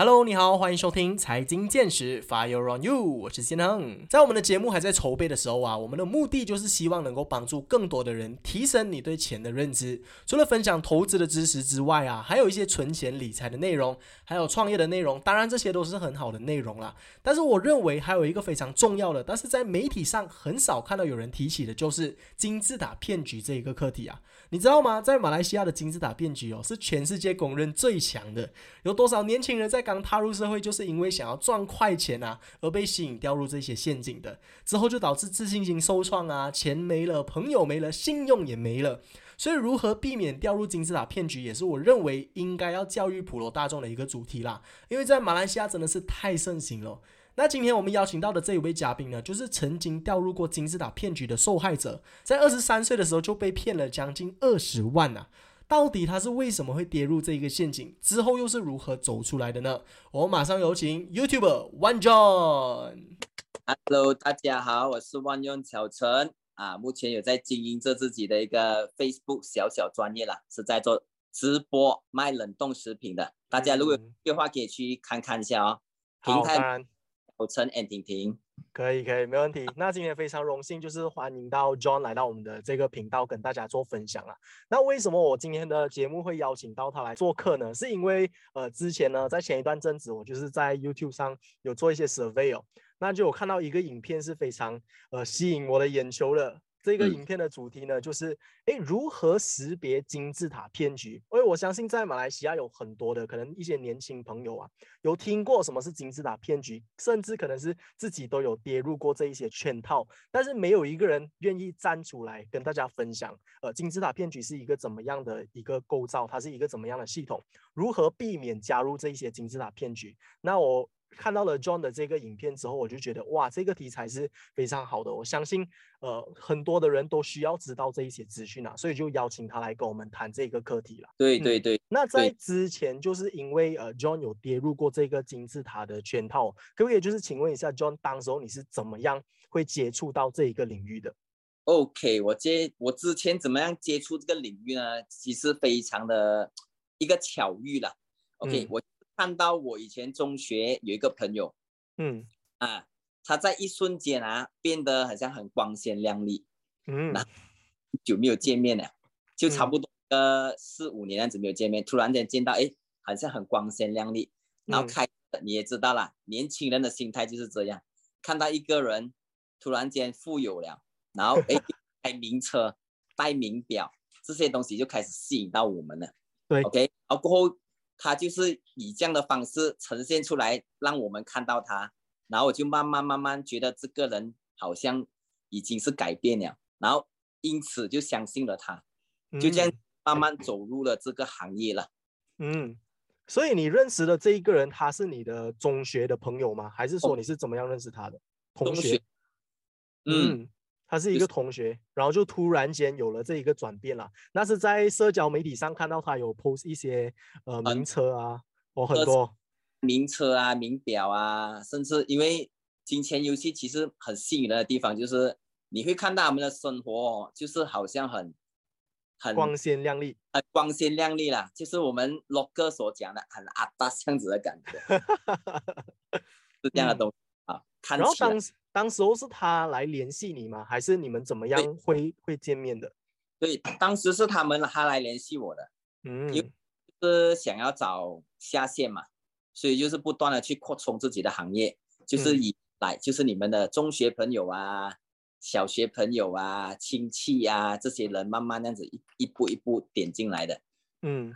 Hello，你好，欢迎收听财经见识，Fire on you，我是金亨。在我们的节目还在筹备的时候啊，我们的目的就是希望能够帮助更多的人提升你对钱的认知。除了分享投资的知识之外啊，还有一些存钱理财的内容，还有创业的内容。当然，这些都是很好的内容啦。但是我认为还有一个非常重要的，但是在媒体上很少看到有人提起的，就是金字塔骗局这一个课题啊。你知道吗？在马来西亚的金字塔骗局哦，是全世界公认最强的。有多少年轻人在刚踏入社会，就是因为想要赚快钱啊，而被吸引掉入这些陷阱的，之后就导致自信心受创啊，钱没了，朋友没了，信用也没了。所以，如何避免掉入金字塔骗局，也是我认为应该要教育普罗大众的一个主题啦。因为在马来西亚真的是太盛行了。那今天我们邀请到的这一位嘉宾呢，就是曾经掉入过金字塔骗局的受害者，在二十三岁的时候就被骗了将近二十万呐。到底他是为什么会跌入这一个陷阱？之后又是如何走出来的呢？我们马上有请 YouTuber One John。Hello，大家好，我是万用小陈啊，目前有在经营着自己的一个 Facebook 小小专业啦，是在做直播卖冷冻食品的。大家如果有话可以去看看一下哦。平台。小陈 and 婷婷，可以可以没问题。那今天非常荣幸，就是欢迎到 John 来到我们的这个频道，跟大家做分享啊。那为什么我今天的节目会邀请到他来做客呢？是因为呃，之前呢，在前一段阵子，我就是在 YouTube 上有做一些 survey 哦，那就有看到一个影片是非常呃吸引我的眼球的。这个影片的主题呢，就是哎，如何识别金字塔骗局？因为我相信在马来西亚有很多的可能一些年轻朋友啊，有听过什么是金字塔骗局，甚至可能是自己都有跌入过这一些圈套，但是没有一个人愿意站出来跟大家分享，呃，金字塔骗局是一个怎么样的一个构造，它是一个怎么样的系统，如何避免加入这一些金字塔骗局？那我。看到了 John 的这个影片之后，我就觉得哇，这个题材是非常好的。我相信，呃，很多的人都需要知道这一些资讯啊，所以就邀请他来跟我们谈这个课题了。对对对。那在之前，就是因为呃，John 有跌入过这个金字塔的圈套，可不可以就是请问一下，John，当时候你是怎么样会接触到这一个领域的？OK，我接我之前怎么样接触这个领域呢？其实非常的一个巧遇了。OK，我。看到我以前中学有一个朋友，嗯。啊，他在一瞬间啊变得好像很光鲜亮丽，嗯，那久没有见面了，就差不多呃四五年样子没有见面，突然间见到，哎，好像很光鲜亮丽，然后开你也知道了，年轻人的心态就是这样，看到一个人突然间富有了，然后哎 开名车、戴名表这些东西就开始吸引到我们了，对，OK，然后过后。他就是以这样的方式呈现出来，让我们看到他，然后我就慢慢慢慢觉得这个人好像已经是改变了，然后因此就相信了他，就这样慢慢走入了这个行业了。嗯，所以你认识的这一个人，他是你的中学的朋友吗？还是说你是怎么样认识他的？同学。嗯。他是一个同学，然后就突然间有了这一个转变了。那是在社交媒体上看到他有 post 一些呃名车啊，哦很多名车啊、名表啊，甚至因为金钱游戏其实很吸引人的地方，就是你会看到他们的生活，就是好像很很光鲜亮丽，很光鲜亮丽啦，就是我们 log 哥所讲的很阿达这样子的感觉，是这样的东西啊。然后当时。当时候是他来联系你吗？还是你们怎么样会会见面的？对，当时是他们他来联系我的，嗯，就是想要找下线嘛，所以就是不断的去扩充自己的行业，就是以来就是你们的中学朋友啊、小学朋友啊、亲戚啊这些人慢慢那样子一一步一步点进来的，嗯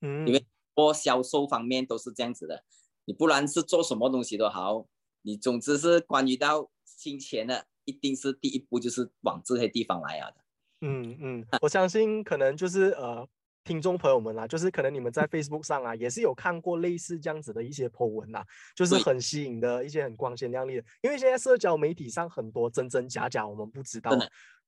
嗯，因为做销售方面都是这样子的，你不然是做什么东西都好。你总之是关于到金钱的，一定是第一步就是往这些地方来啊的。嗯嗯，我相信可能就是呃，听众朋友们啊，就是可能你们在 Facebook 上啊，也是有看过类似这样子的一些 po 文呐，就是很吸引的一些很光鲜亮丽的。因为现在社交媒体上很多真真假假，我们不知道。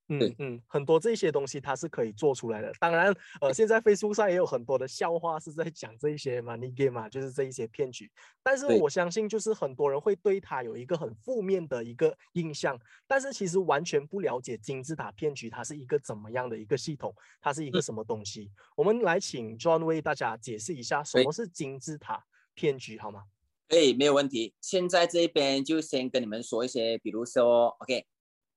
嗯嗯，很多这些东西它是可以做出来的。当然，呃，现在 Facebook 上也有很多的笑话是在讲这一些 money game 嘛，就是这一些骗局。但是我相信，就是很多人会对它有一个很负面的一个印象，但是其实完全不了解金字塔骗局它是一个怎么样的一个系统，它是一个什么东西。我们来请 John 为大家解释一下什么是金字塔，骗局，好吗？对，没有问题。现在这边就先跟你们说一些，比如说，OK，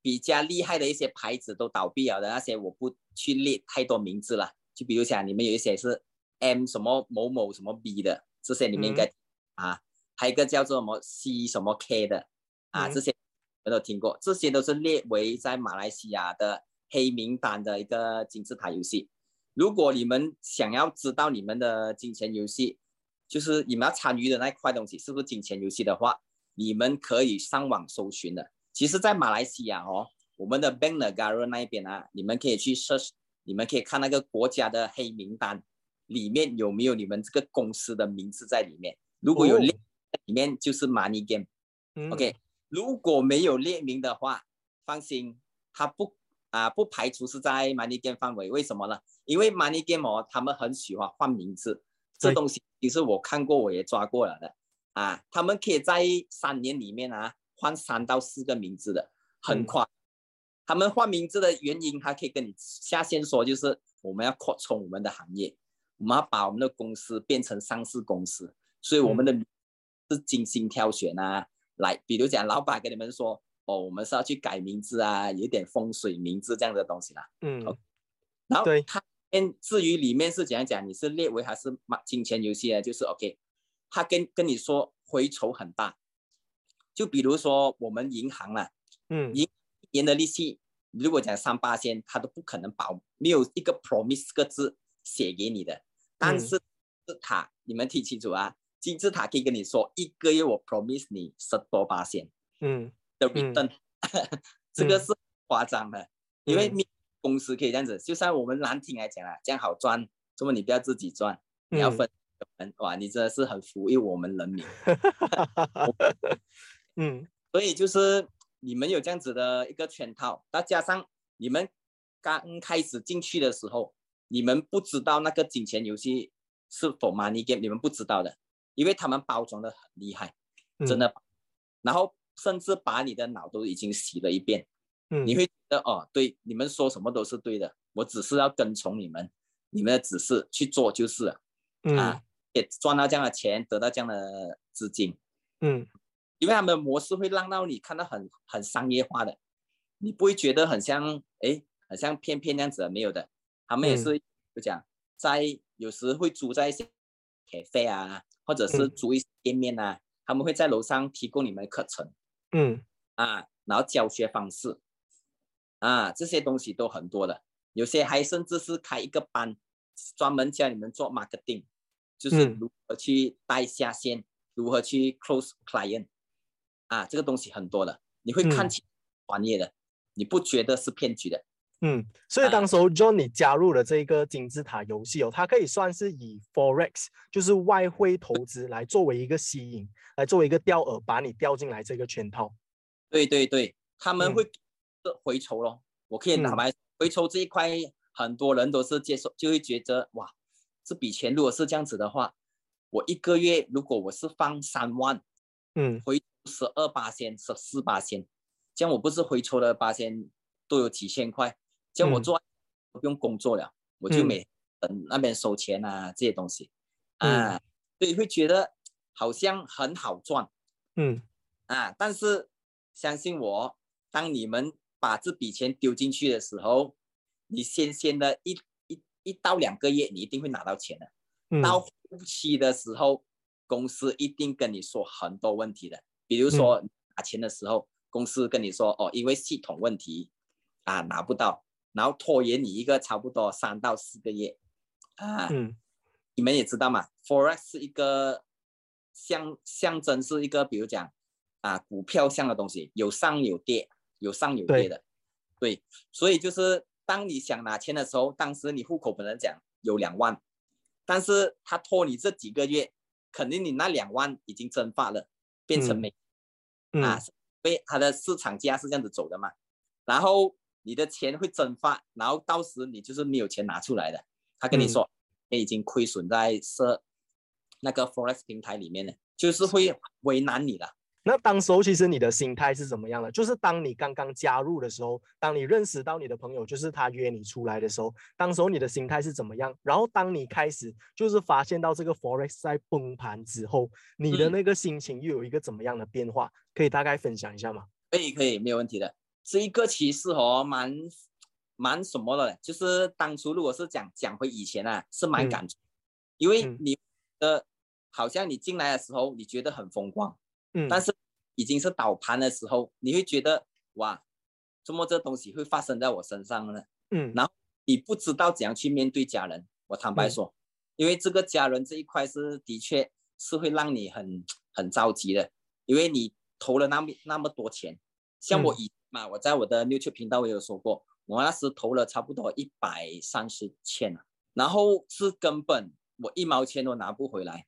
比较厉害的一些牌子都倒闭了的那些，我不去列太多名字了。就比如讲，你们有一些是 M 什么某某什么 B 的，这些你们应该啊，还有一个叫做什么 C 什么 K 的啊，这些我都听过，这些都是列为在马来西亚的黑名单的一个金字塔游戏。如果你们想要知道你们的金钱游戏，就是你们要参与的那块东西是不是金钱游戏的话，你们可以上网搜寻的。其实，在马来西亚哦，我们的 Bank Negara 那一边啊，你们可以去 search，你们可以看那个国家的黑名单，里面有没有你们这个公司的名字在里面。如果有列里面，就是 Money Game。OK，如果没有列名的话，放心，它不啊不排除是在 Money Game 范围。为什么呢？因为 Money Game 哦，他们很喜欢换名字。这东西其实我看过，我也抓过了的啊。他们可以在三年里面啊换三到四个名字的，很快。他们换名字的原因，还可以跟你下线说，就是我们要扩充我们的行业，我们要把我们的公司变成上市公司，所以我们的是精心挑选啊。来，比如讲老板跟你们说，哦，我们是要去改名字啊，有点风水名字这样的东西啦。嗯，然后他。至于里面是怎样讲，你是列为还是买金钱游戏啊？就是 OK，他跟跟你说回酬很大，就比如说我们银行啊，嗯，一年的利息如果讲三八千，他都不可能保，没有一个 promise 个字写给你的。但是字塔你们听清楚啊，金字塔可以跟你说一个月我 promise 你十多八千，嗯，的 return，这个是夸张的，因为你。公司可以这样子，就像我们难听来讲啊，这样好赚，怎么你不要自己赚，你要分分，哇，你真的是很服务我们人民。嗯，所以就是你们有这样子的一个圈套，再加上你们刚开始进去的时候，你们不知道那个金钱游戏是否 money game，你们不知道的，因为他们包装的很厉害，真的，然后甚至把你的脑都已经洗了一遍。你会觉得哦，对，你们说什么都是对的，我只是要跟从你们，你们的指示去做就是了，啊，也赚到这样的钱，得到这样的资金，嗯，因为他们的模式会让到你看到很很商业化的，你不会觉得很像，哎，很像片片那样子的，没有的，他们也是就讲在有时会租在一些咖啡啊，或者是租一些店面啊，他们会在楼上提供你们课程，嗯，啊，然后教学方式。啊，这些东西都很多的，有些还甚至是开一个班，专门教你们做 marketing，就是如何去带下线，如何去 close client，啊，这个东西很多的，你会看起专业的，你不觉得是骗局的？嗯，所以当时候 John 你加入了这个金字塔游戏哦，它可以算是以 forex，就是外汇投资来作为一个吸引，来作为一个钓饵，把你钓进来这个圈套。对对对，他们会。回抽咯，我可以拿来回抽这一块，很多人都是接受，就会觉得哇，这笔钱如果是这样子的话，我一个月如果我是放三万，嗯，回十二八千、十四八千，这样我不是回抽了八千都有几千块，这样我做不用工作了，我就每等那边收钱啊这些东西，啊，所以会觉得好像很好赚，嗯，啊，但是相信我，当你们。把这笔钱丢进去的时候，你先先的一一一到两个月，你一定会拿到钱的。到后期的时候，公司一定跟你说很多问题的。比如说拿钱的时候，公司跟你说哦，因为系统问题啊拿不到，然后拖延你一个差不多三到四个月啊。你们也知道嘛，forex 是一个象象征，是一个比如讲啊股票像的东西，有上有跌。有上有跌的，对，所以就是当你想拿钱的时候，当时你户口本来讲有两万，但是他拖你这几个月，肯定你那两万已经蒸发了，变成没，啊，被它的市场价是这样子走的嘛，然后你的钱会蒸发，然后到时你就是没有钱拿出来的，他跟你说你已经亏损在设那个 forex 平台里面了，就是会为难你了。那当时候其实你的心态是怎么样的？就是当你刚刚加入的时候，当你认识到你的朋友，就是他约你出来的时候，当时候你的心态是怎么样？然后当你开始就是发现到这个 forex 在崩盘之后，你的那个心情又有一个怎么样的变化？可以大概分享一下吗？可以，可以，没有问题的。这一个其实哦，蛮蛮什么的，就是当初如果是讲讲回以前啊，是蛮感触，因为你的好像你进来的时候，你觉得很风光，嗯，但是已经是倒盘的时候，你会觉得哇，怎么这东西会发生在我身上呢？嗯，然后你不知道怎样去面对家人。我坦白说，因为这个家人这一块是的确是会让你很 很着急的，因为你投了那么那么多钱，像我以嘛，我在我的 YouTube 频道我有说过，我那时投了差不多一百三十千啊，然后是根本我一毛钱都拿不回来。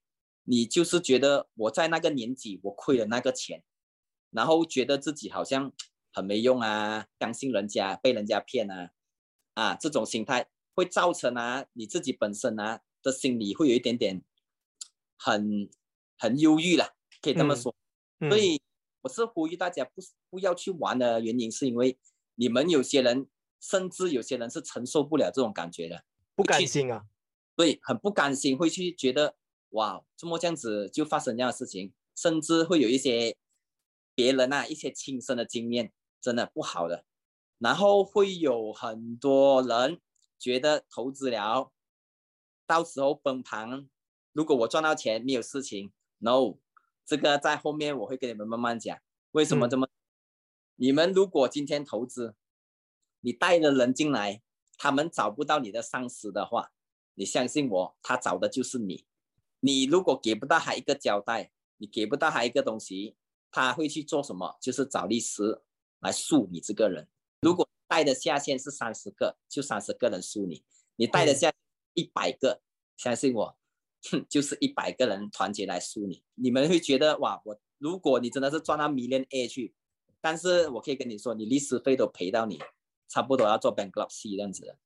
你就是觉得我在那个年纪我亏了那个钱，然后觉得自己好像很没用啊，相信人家被人家骗啊，啊，这种心态会造成啊你自己本身啊的心理会有一点点很很忧郁了，可以这么说。所以我是呼吁大家不不要去玩的原因，是因为你们有些人甚至有些人是承受不了这种感觉的，不甘心啊，对，很不甘心，会去觉得。哇，这么这样子就发生这样的事情，甚至会有一些别人啊一些亲身的经验，真的不好的。然后会有很多人觉得投资了，到时候崩盘，如果我赚到钱没有事情，no，这个在后面我会跟你们慢慢讲为什么这么。你们如果今天投资，你带了人进来，他们找不到你的上司的话，你相信我，他找的就是你。你如果给不到他一个交代，你给不到他一个东西，他会去做什么？就是找律师来诉你这个人。如果带的下线是三十个，就三十个人诉你；你带的下一百个，相信我，哼，就是一百个人团结来诉你。你们会觉得哇，我如果你真的是赚到 million A 去，但是我可以跟你说，你律师费都赔到你，差不多要做 bankruptcy 这样子的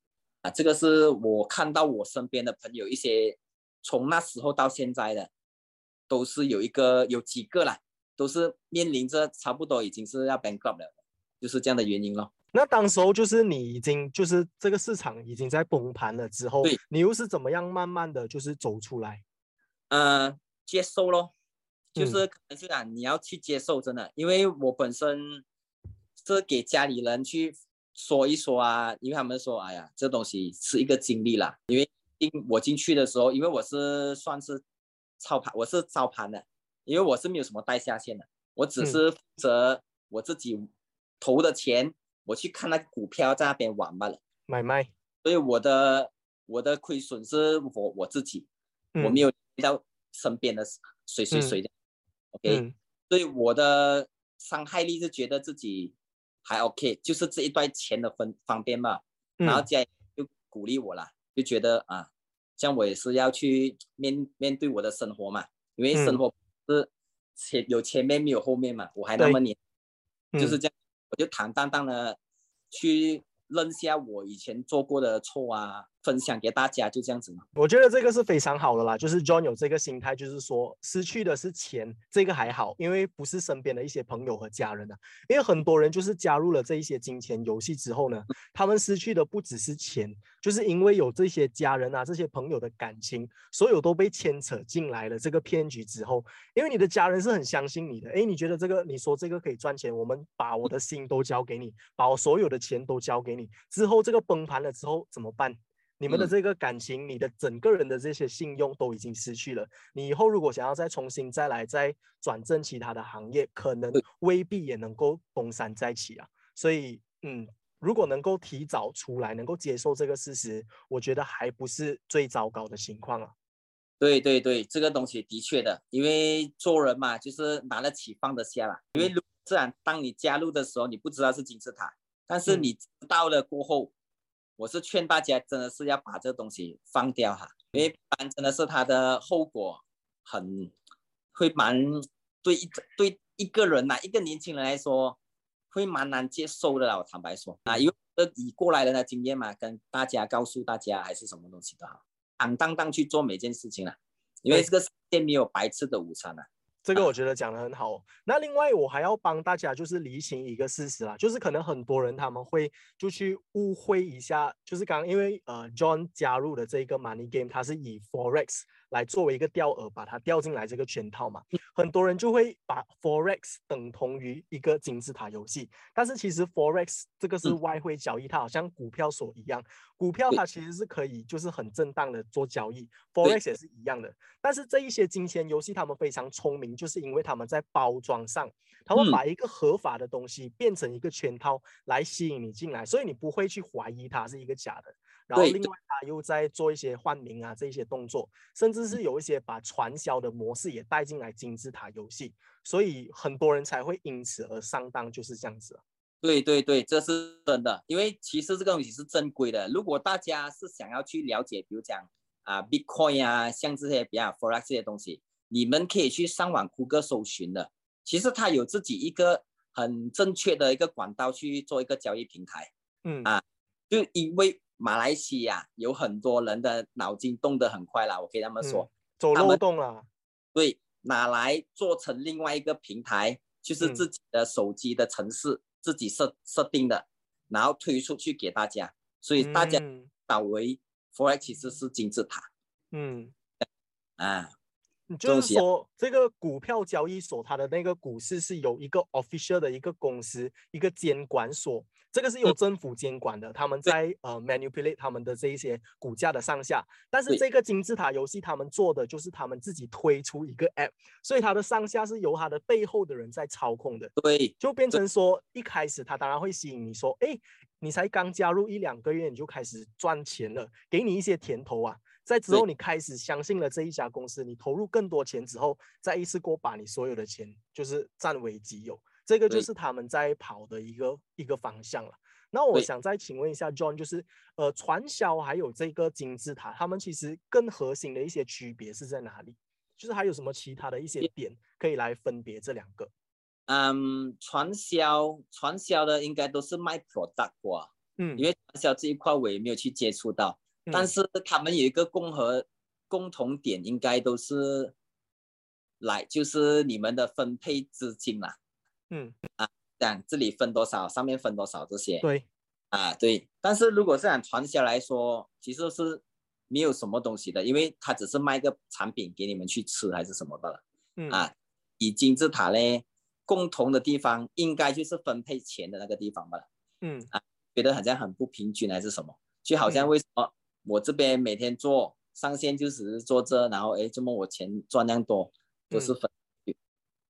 啊。这个是我看到我身边的朋友一些。从那时候到现在的，都是有一个有几个啦，都是面临着差不多已经是要 bankrupt 了，就是这样的原因咯。那当时候就是你已经就是这个市场已经在崩盘了之后，对，你又是怎么样慢慢的就是走出来？呃，接受咯，就是可能就讲你要去接受，真的，因为我本身是给家里人去说一说啊，因为他们说，哎呀，这东西是一个经历啦，因为。进我进去的时候，因为我是算是操盘，我是操盘的，因为我是没有什么带下线的，我只是负责我自己投的钱，我去看那个股票在那边玩罢了，买卖。所以我的我的亏损是我我自己，我没有到身边的谁谁谁的，OK。所以我的伤害力是觉得自己还 OK，就是这一段钱的分方便嘛，然后家就鼓励我了。就觉得啊，像我也是要去 面面对我的生活嘛，因为生活是前有前面没有后面嘛，我还那么年，就是这样，我就坦荡荡的去扔下我以前做过的错啊。分享给大家就这样子嘛，我觉得这个是非常好的啦。就是 John 有这个心态，就是说失去的是钱，这个还好，因为不是身边的一些朋友和家人啊。因为很多人就是加入了这一些金钱游戏之后呢，他们失去的不只是钱，就是因为有这些家人啊、这些朋友的感情，所有都被牵扯进来了这个骗局之后。因为你的家人是很相信你的，诶，你觉得这个你说这个可以赚钱，我们把我的心都交给你，把我所有的钱都交给你，之后这个崩盘了之后怎么办？你们的这个感情，你的整个人的这些信用都已经失去了。你以后如果想要再重新再来再转正其他的行业，可能未必也能够东山再起啊。所以，嗯，如果能够提早出来，能够接受这个事实，我觉得还不是最糟糕的情况啊。对对对，这个东西的确的，因为做人嘛，就是拿得起放得下啦。因为自然，当你加入的时候，你不知道是金字塔，但是你到了过后。我是劝大家，真的是要把这东西放掉哈，因为不然真的是它的后果很会蛮对一对一个人呐，一个年轻人来说会蛮难接受的啦。我坦白说啊，因为以过来人的经验嘛，跟大家告诉大家还是什么东西的哈，坦荡荡去做每件事情啊，因为这个世界没有白吃的午餐啊。这个我 觉得讲的很好。那另外我还要帮大家就是理清一个事实啦，就是可能很多人他们会就去误会一下，就是刚因为呃 John 加入的这个 Money Game，它是以 Forex 来作为一个钓饵，把它钓进来这个圈套嘛，很多人就会把 Forex 等同于一个金字塔游戏，但是其实 Forex 这个是外汇交易，它好像股票所一样，股票它其实是可以就是很正当的做交易，Forex 也是一样的，但是这一些金钱游戏他们非常聪明。就是因为他们在包装上，他们把一个合法的东西变成一个圈套来吸引你进来，所以你不会去怀疑它是一个假的。然后另外他又在做一些换名啊这些动作，甚至是有一些把传销的模式也带进来金字塔游戏，所以很多人才会因此而上当，就是这样子。对对对，这是真的，因为其实这个东西是正规的。如果大家是想要去了解，比如讲啊 Bitcoin 啊，像这些比较 Forex 这些东西。你们可以去上网谷歌搜寻的，其实它有自己一个很正确的一个管道去做一个交易平台。嗯啊，就因为马来西亚有很多人的脑筋动得很快啦，我可以这么说，走漏洞了。对，拿来做成另外一个平台，就是自己的手机的城市自己设设定的，然后推出去给大家，所以大家倒为 forex 其实是金字塔。嗯啊。就是说，这个股票交易所它的那个股市是有一个 official 的一个公司，一个监管所，这个是由政府监管的，他们在呃 manipulate 他们的这一些股价的上下。但是这个金字塔游戏他们做的就是他们自己推出一个 app，所以它的上下是由它的背后的人在操控的。对，就变成说一开始它当然会吸引你说，哎，你才刚加入一两个月你就开始赚钱了，给你一些甜头啊。在之后，你开始相信了这一家公司，你投入更多钱之后，再一次过把你所有的钱就是占为己有，这个就是他们在跑的一个一个方向了。那我想再请问一下 John，就是呃，传销还有这个金字塔，他们其实更核心的一些区别是在哪里？就是还有什么其他的一些点可以来分别这两个？嗯，传销传销的应该都是卖 product 哇，嗯，因为传销这一块我也没有去接触到。但是他们有一个共和共同点，应该都是来就是你们的分配资金嘛，嗯。啊，这样这里分多少，上面分多少这些，对，啊对。但是如果是讲传销来说，其实是没有什么东西的，因为他只是卖个产品给你们去吃还是什么的了，嗯。啊，以金字塔嘞，共同的地方应该就是分配钱的那个地方吧，嗯。啊，觉得好像很不平均还是什么，就好像为什么？我这边每天做上线就只是做这，然后哎，这么我钱赚量多，都是分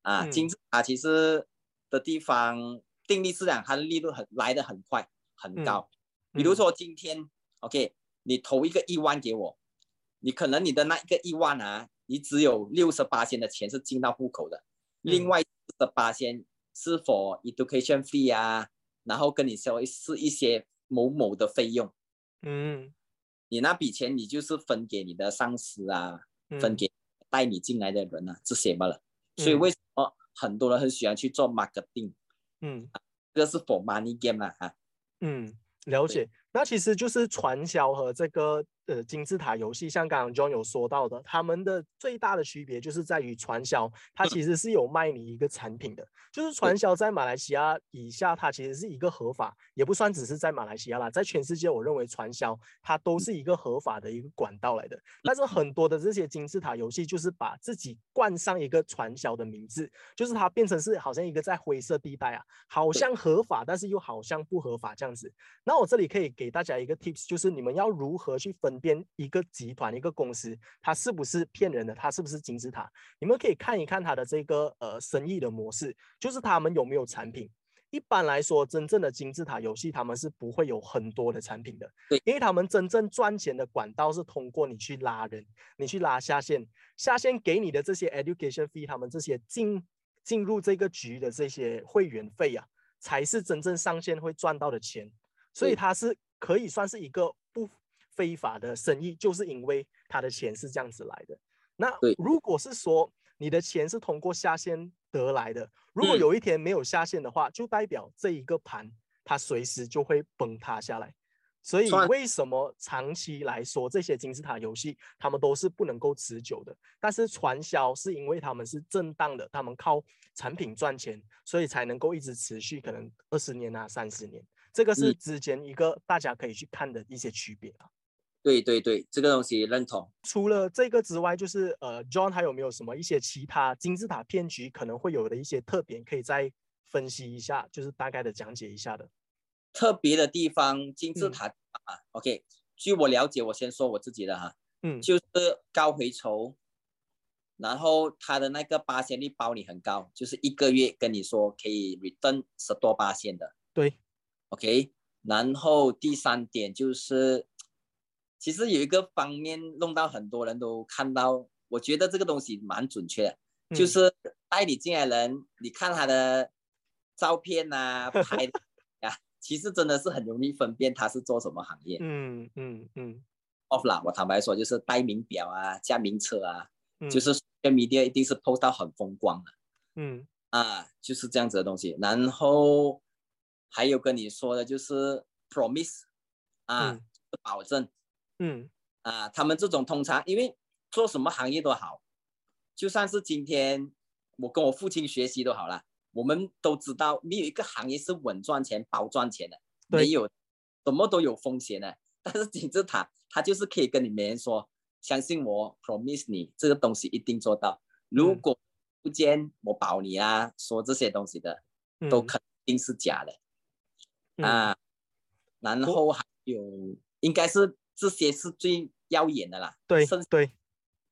啊。金字塔其实的地方定力是讲它的利润很来的很快很高。比如说今天，OK，你投一个一万给我，你可能你的那一个一万啊，你只有六十八千的钱是进到户口的，另外四十八千是否 education fee 啊，然后跟你说是一些某某的费用，嗯。你那笔钱，你就是分给你的上司啊，分给带你进来的人啊，这些罢了。所以为什么很多人很喜欢去做 marketing？嗯，这个是 for money game 啊。嗯，了解。那其实就是传销和这个。呃，金字塔游戏像刚刚 John 有说到的，他们的最大的区别就是在于传销，它其实是有卖你一个产品的，就是传销在马来西亚以下，它其实是一个合法，也不算只是在马来西亚啦，在全世界，我认为传销它都是一个合法的一个管道来的。但是很多的这些金字塔游戏，就是把自己冠上一个传销的名字，就是它变成是好像一个在灰色地带啊，好像合法，但是又好像不合法这样子。那我这里可以给大家一个 tips，就是你们要如何去分。辨一个集团一个公司，它是不是骗人的？它是不是金字塔？你们可以看一看它的这个呃生意的模式，就是他们有没有产品。一般来说，真正的金字塔游戏，他们是不会有很多的产品的，对，因为他们真正赚钱的管道是通过你去拉人，你去拉下线，下线给你的这些 education fee，他们这些进进入这个局的这些会员费啊，才是真正上线会赚到的钱。所以它是可以算是一个不。非法的生意，就是因为他的钱是这样子来的。那如果是说你的钱是通过下线得来的，如果有一天没有下线的话，就代表这一个盘它随时就会崩塌下来。所以为什么长期来说这些金字塔游戏他们都是不能够持久的？但是传销是因为他们是正当的，他们靠产品赚钱，所以才能够一直持续，可能二十年啊、三十年。这个是之间一个大家可以去看的一些区别啊。对对对，这个东西认同。除了这个之外，就是呃，John 还有没有什么一些其他金字塔骗局可能会有的一些特点，可以再分析一下，就是大概的讲解一下的。特别的地方，金字塔啊，OK。据我了解，我先说我自己的哈，嗯，就是高回酬，然后他的那个八仙率包你很高，就是一个月跟你说可以 return 十多八仙的，对，OK。然后第三点就是，其实有一个方面弄到很多人都看到，我觉得这个东西蛮准确的，就是带你进来人，你看他的照片呐，拍啊。其实真的是很容易分辨他是做什么行业。嗯嗯嗯。off 啦，我坦白说，就是戴名表啊，驾名车啊，就是跟 media 一定是 post 到很风光的。嗯。啊，就是这样子的东西。然后还有跟你说的就是 promise 啊，保证。嗯。啊，他们这种通常因为做什么行业都好，就算是今天我跟我父亲学习都好了。我们都知道，没有一个行业是稳赚钱、保赚钱的，没有，什么都有风险的。但是金字塔，它就是可以跟你每人说，相信我，promise 你这个东西一定做到。如果不见我保你啊，说这些东西的，都肯定是假的啊。然后还有，应该是这些是最耀眼的啦。对对，比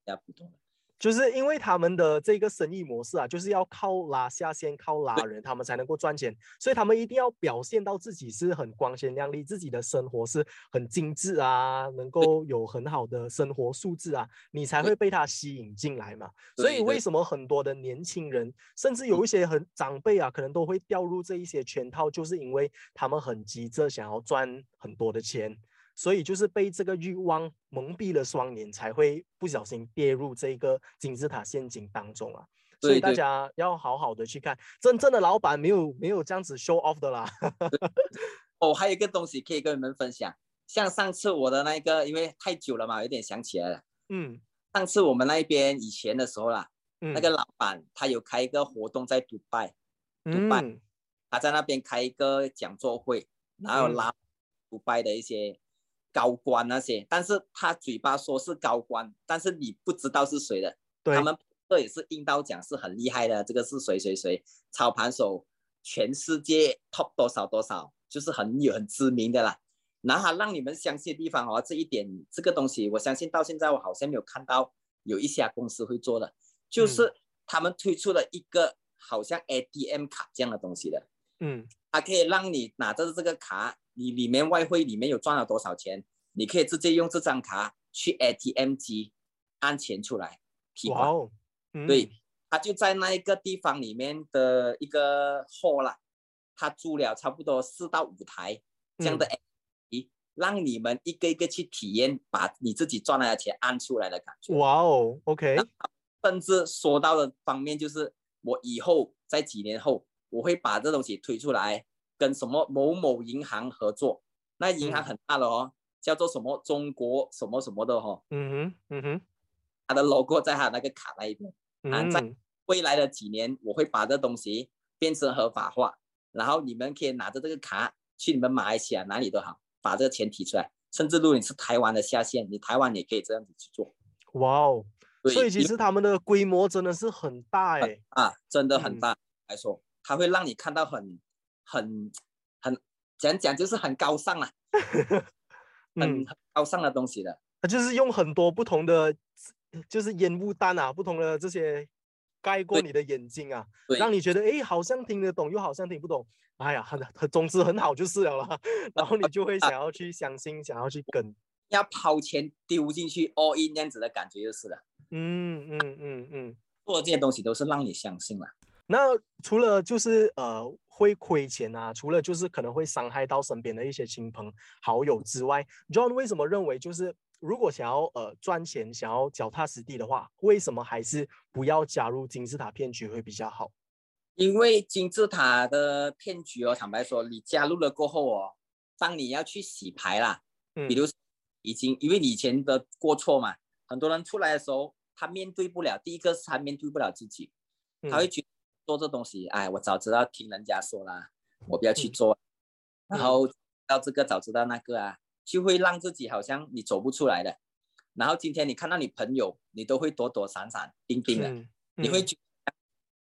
较普通的。就是因为他们的这个生意模式啊，就是要靠拉下线、靠拉人，他们才能够赚钱，所以他们一定要表现到自己是很光鲜亮丽，自己的生活是很精致啊，能够有很好的生活素质啊，你才会被他吸引进来嘛。所以为什么很多的年轻人，甚至有一些很长辈啊，可能都会掉入这一些圈套，就是因为他们很急着想要赚很多的钱。所以就是被这个欲望蒙蔽了双眼，才会不小心跌入这个金字塔陷阱当中啊！所以大家要好好的去看，真正的老板没有没有这样子 show off 的啦。哦，还有一个东西可以跟你们分享，像上次我的那个，因为太久了嘛，有点想起来了。嗯，上次我们那边以前的时候啦，那个老板他有开一个活动在迪拜，迪拜，他在那边开一个讲座会，然后拉迪拜的一些。高官那些，但是他嘴巴说是高官，但是你不知道是谁的。他们这也是硬到讲是很厉害的，这个是谁谁谁操盘手，全世界 top 多少多少，就是很有很知名的啦。然后让你们相信的地方哦，这一点这个东西，我相信到现在我好像没有看到有一家公司会做的，就是他们推出了一个好像 ATM 卡这样的东西的。嗯，它可以让你拿着这个卡。你里面外汇里面有赚了多少钱？你可以直接用这张卡去 ATM 机按钱出来提款。对，他就在那一个地方里面的一个货了，他租了差不多四到五台这样的 ATM，让你们一个一个去体验，把你自己赚来的钱按出来的感觉。哇哦，OK。甚至说到的方面就是，我以后在几年后，我会把这东西推出来。跟什么某某银行合作，那银行很大的哦，叫做什么中国什么什么的哈。嗯哼，嗯哼，他的 logo 在他那个卡那一边。嗯。在未来的几年，我会把这东西变成合法化，然后你们可以拿着这个卡去你们马来西亚哪里都好，把这个钱提出来。甚至如果你是台湾的下线，你台湾也可以这样子去做。哇哦！所以其实他们的规模真的是很大哎。啊，真的很大。来说，它会让你看到很。很很讲讲就是很高尚啊，很高尚的东西的。他就是用很多不同的，就是烟雾弹啊，不同的这些盖过你的眼睛啊，让你觉得哎，好像听得懂，又好像听不懂。哎呀，很很总之很好就是了啦。然后你就会 想要去相信，想要去跟，要抛钱丢进去 all in 这样子的感觉就是了。嗯嗯嗯嗯，做这些东西都是让你相信了。那除了就是呃会亏钱啊，除了就是可能会伤害到身边的一些亲朋好友之外，John 为什么认为就是如果想要呃赚钱，想要脚踏实地的话，为什么还是不要加入金字塔骗局会比较好？因为金字塔的骗局哦，坦白说，你加入了过后哦，当你要去洗牌啦，嗯，比如已经因为你以前的过错嘛，很多人出来的时候，他面对不了，第一个是他面对不了自己，他会觉做这东西，哎，我早知道听人家说啦，我不要去做，然后到这个早知道那个啊，就会让自己好像你走不出来的。然后今天你看到你朋友，你都会躲躲闪闪、盯盯的，你会觉得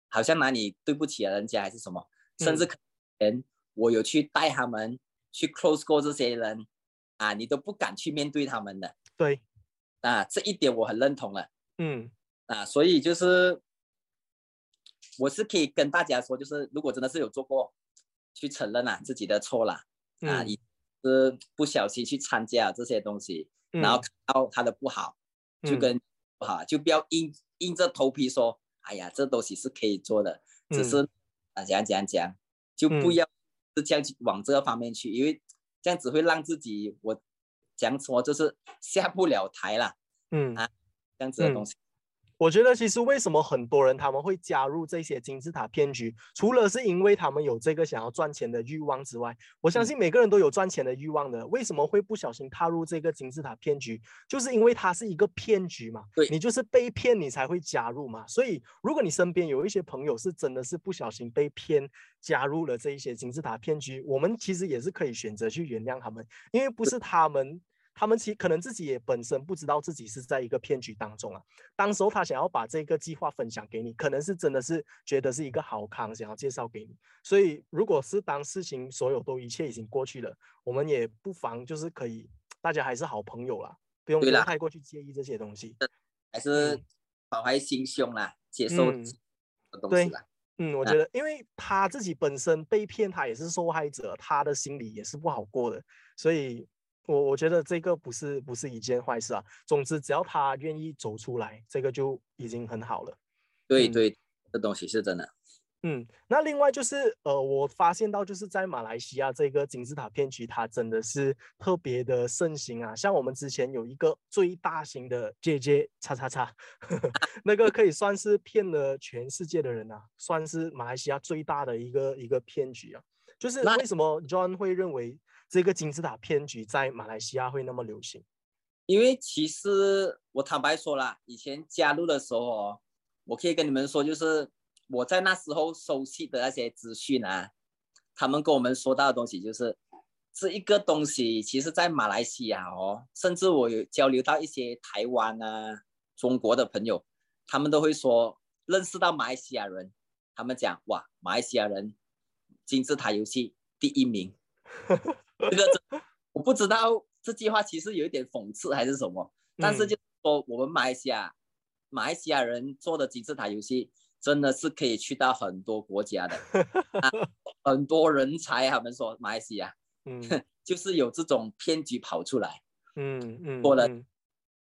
好像哪里对不起人家还是什么，甚至可能我有去带他们去 close 过这些人啊，你都不敢去面对他们的。对，啊，这一点我很认同了。嗯，啊，所以就是我是可以跟大家说，就是如果真的是有做过，去承认啊自己的错了啊，也是不小心去参加这些东西。然后看到他的不好，就跟不好，就不要硬硬着头皮说，哎呀，这东西是可以做的，只是啊讲讲讲，就不要是这样去往这个方面去，因为这样只会让自己我讲说就是下不了台了，嗯啊，这样子的东西。我觉得其实为什么很多人他们会加入这些金字塔骗局，除了是因为他们有这个想要赚钱的欲望之外，我相信每个人都有赚钱的欲望的。为什么会不小心踏入这个金字塔骗局？就是因为它是一个骗局嘛。对，你就是被骗，你才会加入嘛。所以，如果你身边有一些朋友是真的是不小心被骗加入了这一些金字塔骗局，我们其实也是可以选择去原谅他们，因为不是他们。他们其可能自己也本身不知道自己是在一个骗局当中啊。当时候他想要把这个计划分享给你，可能是真的是觉得是一个好康，想要介绍给你。所以，如果是当事情所有都一切已经过去了，我们也不妨就是可以，大家还是好朋友啦，不用太过去介意这些东西，还是保怀心胸啦，接受东西啦。嗯，我觉得，因为他自己本身被骗，他也是受害者，他的心里也是不好过的，所以。我我觉得这个不是不是一件坏事啊。总之，只要他愿意走出来，这个就已经很好了。对对，这东西是真的。嗯，那另外就是呃，我发现到就是在马来西亚这个金字塔骗局，它真的是特别的盛行啊。像我们之前有一个最大型的姐姐叉叉叉，那个可以算是骗了全世界的人啊，算是马来西亚最大的一个一个骗局啊。就是为什么 John 会认为？这个金字塔骗局在马来西亚会那么流行，因为其实我坦白说了，以前加入的时候，我可以跟你们说，就是我在那时候收集的那些资讯啊，他们跟我们说到的东西，就是这一个东西，其实在马来西亚哦，甚至我有交流到一些台湾啊、中国的朋友，他们都会说认识到马来西亚人，他们讲哇，马来西亚人金字塔游戏第一名。这个我不知道这句话其实有一点讽刺还是什么，但是就说我们马来西亚马来西亚人做的金字塔游戏真的是可以去到很多国家的，很多人才。他们说马来西亚，嗯，就是有这种骗局跑出来，嗯嗯，多了，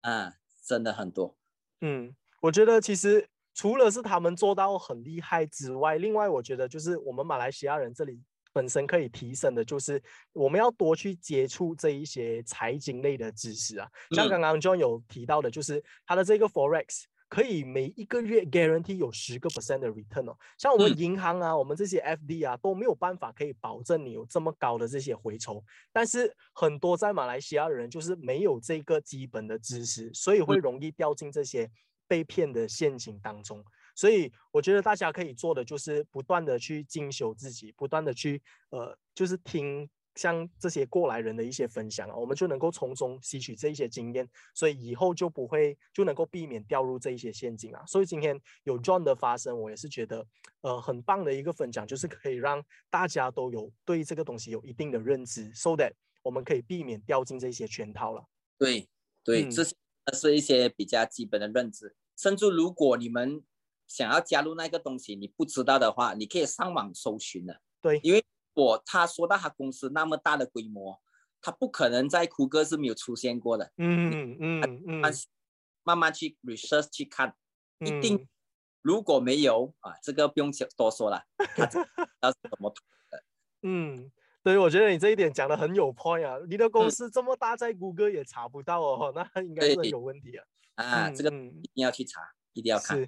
啊，真的很多。嗯，我觉得其实除了是他们做到很厉害之外，另外我觉得就是我们马来西亚人这里。本身可以提升的，就是我们要多去接触这一些财经类的知识啊。像刚刚 John 有提到的，就是他的这个 Forex 可以每一个月 guarantee 有十个 percent 的 return 哦。像我们银行啊，我们这些 FD 啊都没有办法可以保证你有这么高的这些回酬。但是很多在马来西亚的人就是没有这个基本的知识，所以会容易掉进这些被骗的陷阱当中。所以我觉得大家可以做的就是不断的去精修自己，不断的去呃，就是听像这些过来人的一些分享啊，我们就能够从中吸取这一些经验，所以以后就不会就能够避免掉入这一些陷阱啊。所以今天有 John 的发生，我也是觉得呃很棒的一个分享，就是可以让大家都有对这个东西有一定的认知，so that 我们可以避免掉进这些圈套了。对对，这是是一些比较基本的认知，甚至如果你们。想要加入那个东西，你不知道的话，你可以上网搜寻的。对，因为我他说到他公司那么大的规模，他不可能在谷歌是没有出现过的。嗯嗯嗯，慢慢慢去 research 去看，一定如果没有啊，这个不用多说了，他要怎么的？嗯，对，我觉得你这一点讲的很有 point 啊。你的公司这么大，在谷歌也查不到哦，那应该是有问题啊。啊，这个一定要去查，一定要看。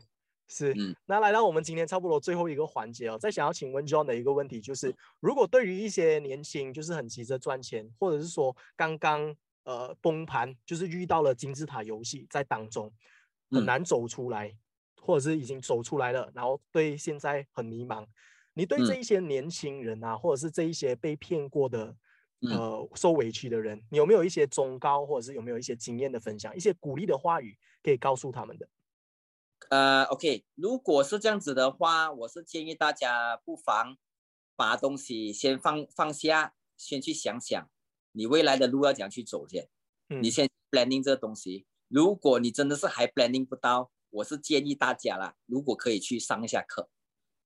是，那来到我们今天差不多最后一个环节哦，再想要请问 John 的一个问题就是，如果对于一些年轻就是很急着赚钱，或者是说刚刚呃崩盘，就是遇到了金字塔游戏在当中很难走出来，或者是已经走出来了，然后对现在很迷茫，你对这一些年轻人啊，或者是这一些被骗过的呃受委屈的人，你有没有一些忠告，或者是有没有一些经验的分享，一些鼓励的话语可以告诉他们的？呃，OK，如果是这样子的话，我是建议大家不妨把东西先放放下，先去想想你未来的路要怎样去走先。嗯，你先 planning 这个东西。如果你真的是还 planning 不到，我是建议大家啦，如果可以去上一下课，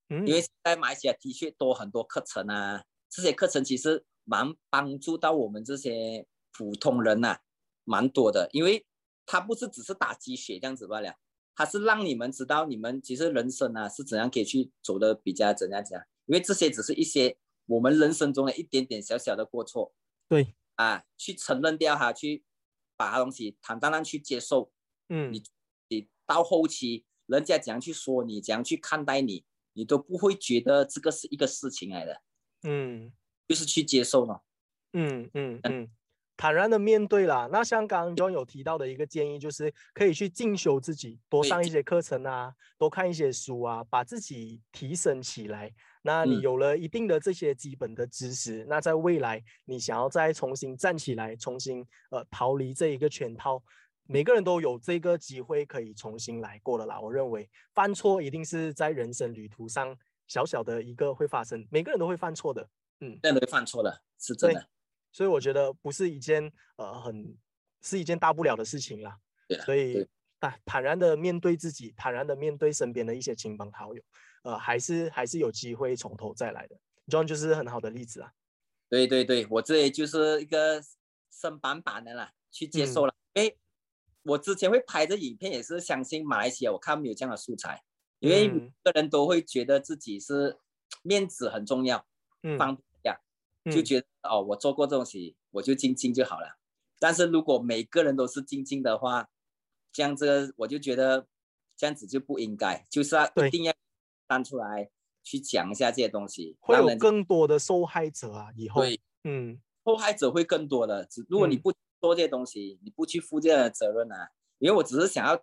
嗯，因为在马来西亚的确多很多课程啊，这些课程其实蛮帮助到我们这些普通人呐，蛮多的，因为它不是只是打鸡血这样子罢了。他是让你们知道，你们其实人生啊是怎样可以去走的比较怎样怎样，因为这些只是一些我们人生中的一点点小小的过错。对啊，去承认掉它，去把它东西坦荡荡去接受。嗯，你你到后期人家怎样去说你，怎样去看待你，你都不会觉得这个是一个事情来的。嗯，就是去接受了。嗯嗯嗯。坦然的面对啦。那像刚刚 John 有提到的一个建议，就是可以去进修自己，多上一些课程啊，多看一些书啊，把自己提升起来。那你有了一定的这些基本的知识，那在未来你想要再重新站起来，重新呃逃离这一个圈套，每个人都有这个机会可以重新来过的啦。我认为犯错一定是在人生旅途上小小的一个会发生，每个人都会犯错的。嗯，人都会犯错的，是真的。所以我觉得不是一件呃很是一件大不了的事情啦。所以坦坦然的面对自己，坦然的面对身边的一些亲朋好友，呃，还是还是有机会从头再来的。John 就是很好的例子啊。对对对，我这里就是一个生板板的啦，去接受了。因为，我之前会拍的影片也是相信马来西亚，我看没有这样的素材，因为每个人都会觉得自己是 面子很重要，嗯，放。就觉得哦，我做过这东西，我就静静就好了。但是如果每个人都是静静的话，这样子我就觉得这样子就不应该，就是要一定要站出来去讲一下这些东西，会有更多的受害者啊。以后对，嗯，受害者会更多的。只如果你不做这些东西，你不去负这样的责任啊，因为我只是想要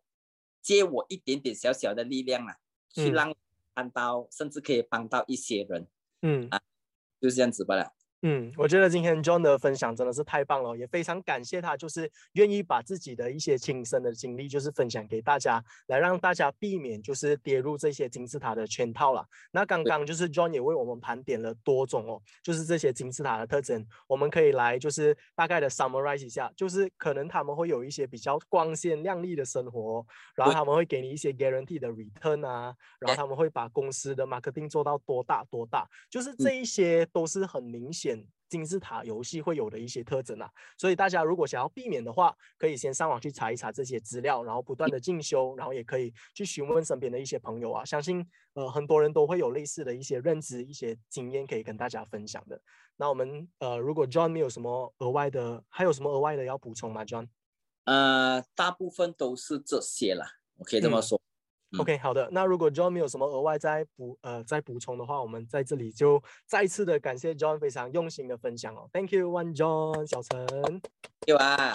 借我一点点小小的力量啊，去让看到，甚至可以帮到一些人。嗯啊，就是这样子罢了。嗯，我觉得今天 John 的分享真的是太棒了，也非常感谢他，就是愿意把自己的一些亲身的经历，就是分享给大家，来让大家避免就是跌入这些金字塔的圈套了。那刚刚就是 John 也为我们盘点了多种哦，就是这些金字塔的特征，我们可以来就是大概的 summarize 一下，就是可能他们会有一些比较光鲜亮丽的生活，然后他们会给你一些 guarantee 的 return 啊，然后他们会把公司的 marketing 做到多大多大，就是这一些都是很明显。金字塔游戏会有的一些特征啊，所以大家如果想要避免的话，可以先上网去查一查这些资料，然后不断的进修，然后也可以去询问身边的一些朋友啊，相信呃很多人都会有类似的一些认知、一些经验可以跟大家分享的。那我们呃，如果 John 没有什么额外的，还有什么额外的要补充吗？John？呃，大部分都是这些啦，我可以这么说。OK，好的。那如果 John 没有什么额外再补呃再补充的话，我们在这里就再次的感谢 John 非常用心的分享哦。Thank you, One John 小陈。有啊。